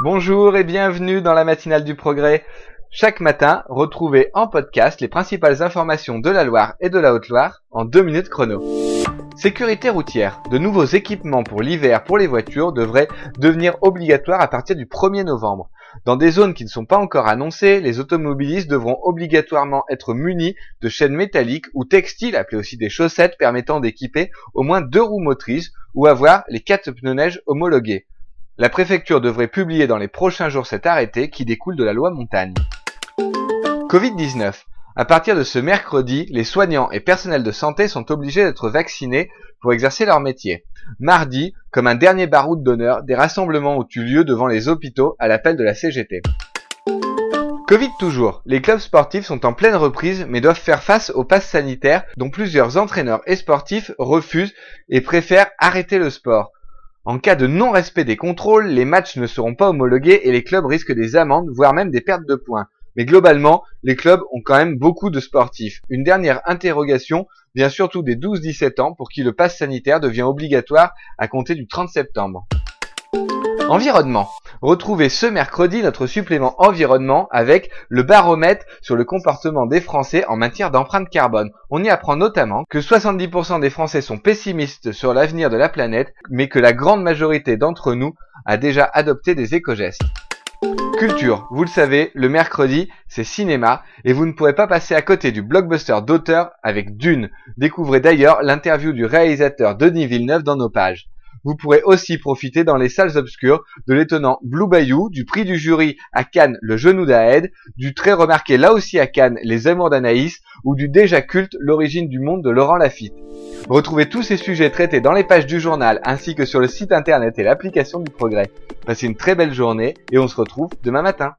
Bonjour et bienvenue dans la matinale du progrès. Chaque matin, retrouvez en podcast les principales informations de la Loire et de la Haute-Loire en deux minutes chrono. Sécurité routière. De nouveaux équipements pour l'hiver pour les voitures devraient devenir obligatoires à partir du 1er novembre. Dans des zones qui ne sont pas encore annoncées, les automobilistes devront obligatoirement être munis de chaînes métalliques ou textiles, appelées aussi des chaussettes, permettant d'équiper au moins deux roues motrices ou avoir les quatre pneus neige homologués. La préfecture devrait publier dans les prochains jours cet arrêté qui découle de la loi montagne. Covid-19. À partir de ce mercredi, les soignants et personnels de santé sont obligés d'être vaccinés pour exercer leur métier. Mardi, comme un dernier baroud d'honneur, des rassemblements ont eu lieu devant les hôpitaux à l'appel de la CGT. Covid toujours. Les clubs sportifs sont en pleine reprise mais doivent faire face au pass sanitaire dont plusieurs entraîneurs et sportifs refusent et préfèrent arrêter le sport. En cas de non-respect des contrôles, les matchs ne seront pas homologués et les clubs risquent des amendes, voire même des pertes de points. Mais globalement, les clubs ont quand même beaucoup de sportifs. Une dernière interrogation vient surtout des 12-17 ans pour qui le pass sanitaire devient obligatoire à compter du 30 septembre. Environnement. Retrouvez ce mercredi notre supplément environnement avec le baromètre sur le comportement des Français en matière d'empreinte carbone. On y apprend notamment que 70% des Français sont pessimistes sur l'avenir de la planète, mais que la grande majorité d'entre nous a déjà adopté des éco-gestes. Culture, vous le savez, le mercredi, c'est cinéma, et vous ne pourrez pas passer à côté du blockbuster d'auteur avec Dune. Découvrez d'ailleurs l'interview du réalisateur Denis Villeneuve dans nos pages. Vous pourrez aussi profiter dans les salles obscures de l'étonnant Blue Bayou, du prix du jury à Cannes Le Genou d'Aed, du très remarqué là aussi à Cannes Les Amours d'Anaïs, ou du déjà culte L'origine du monde de Laurent Lafitte. Retrouvez tous ces sujets traités dans les pages du journal ainsi que sur le site internet et l'application du progrès. Passez une très belle journée et on se retrouve demain matin.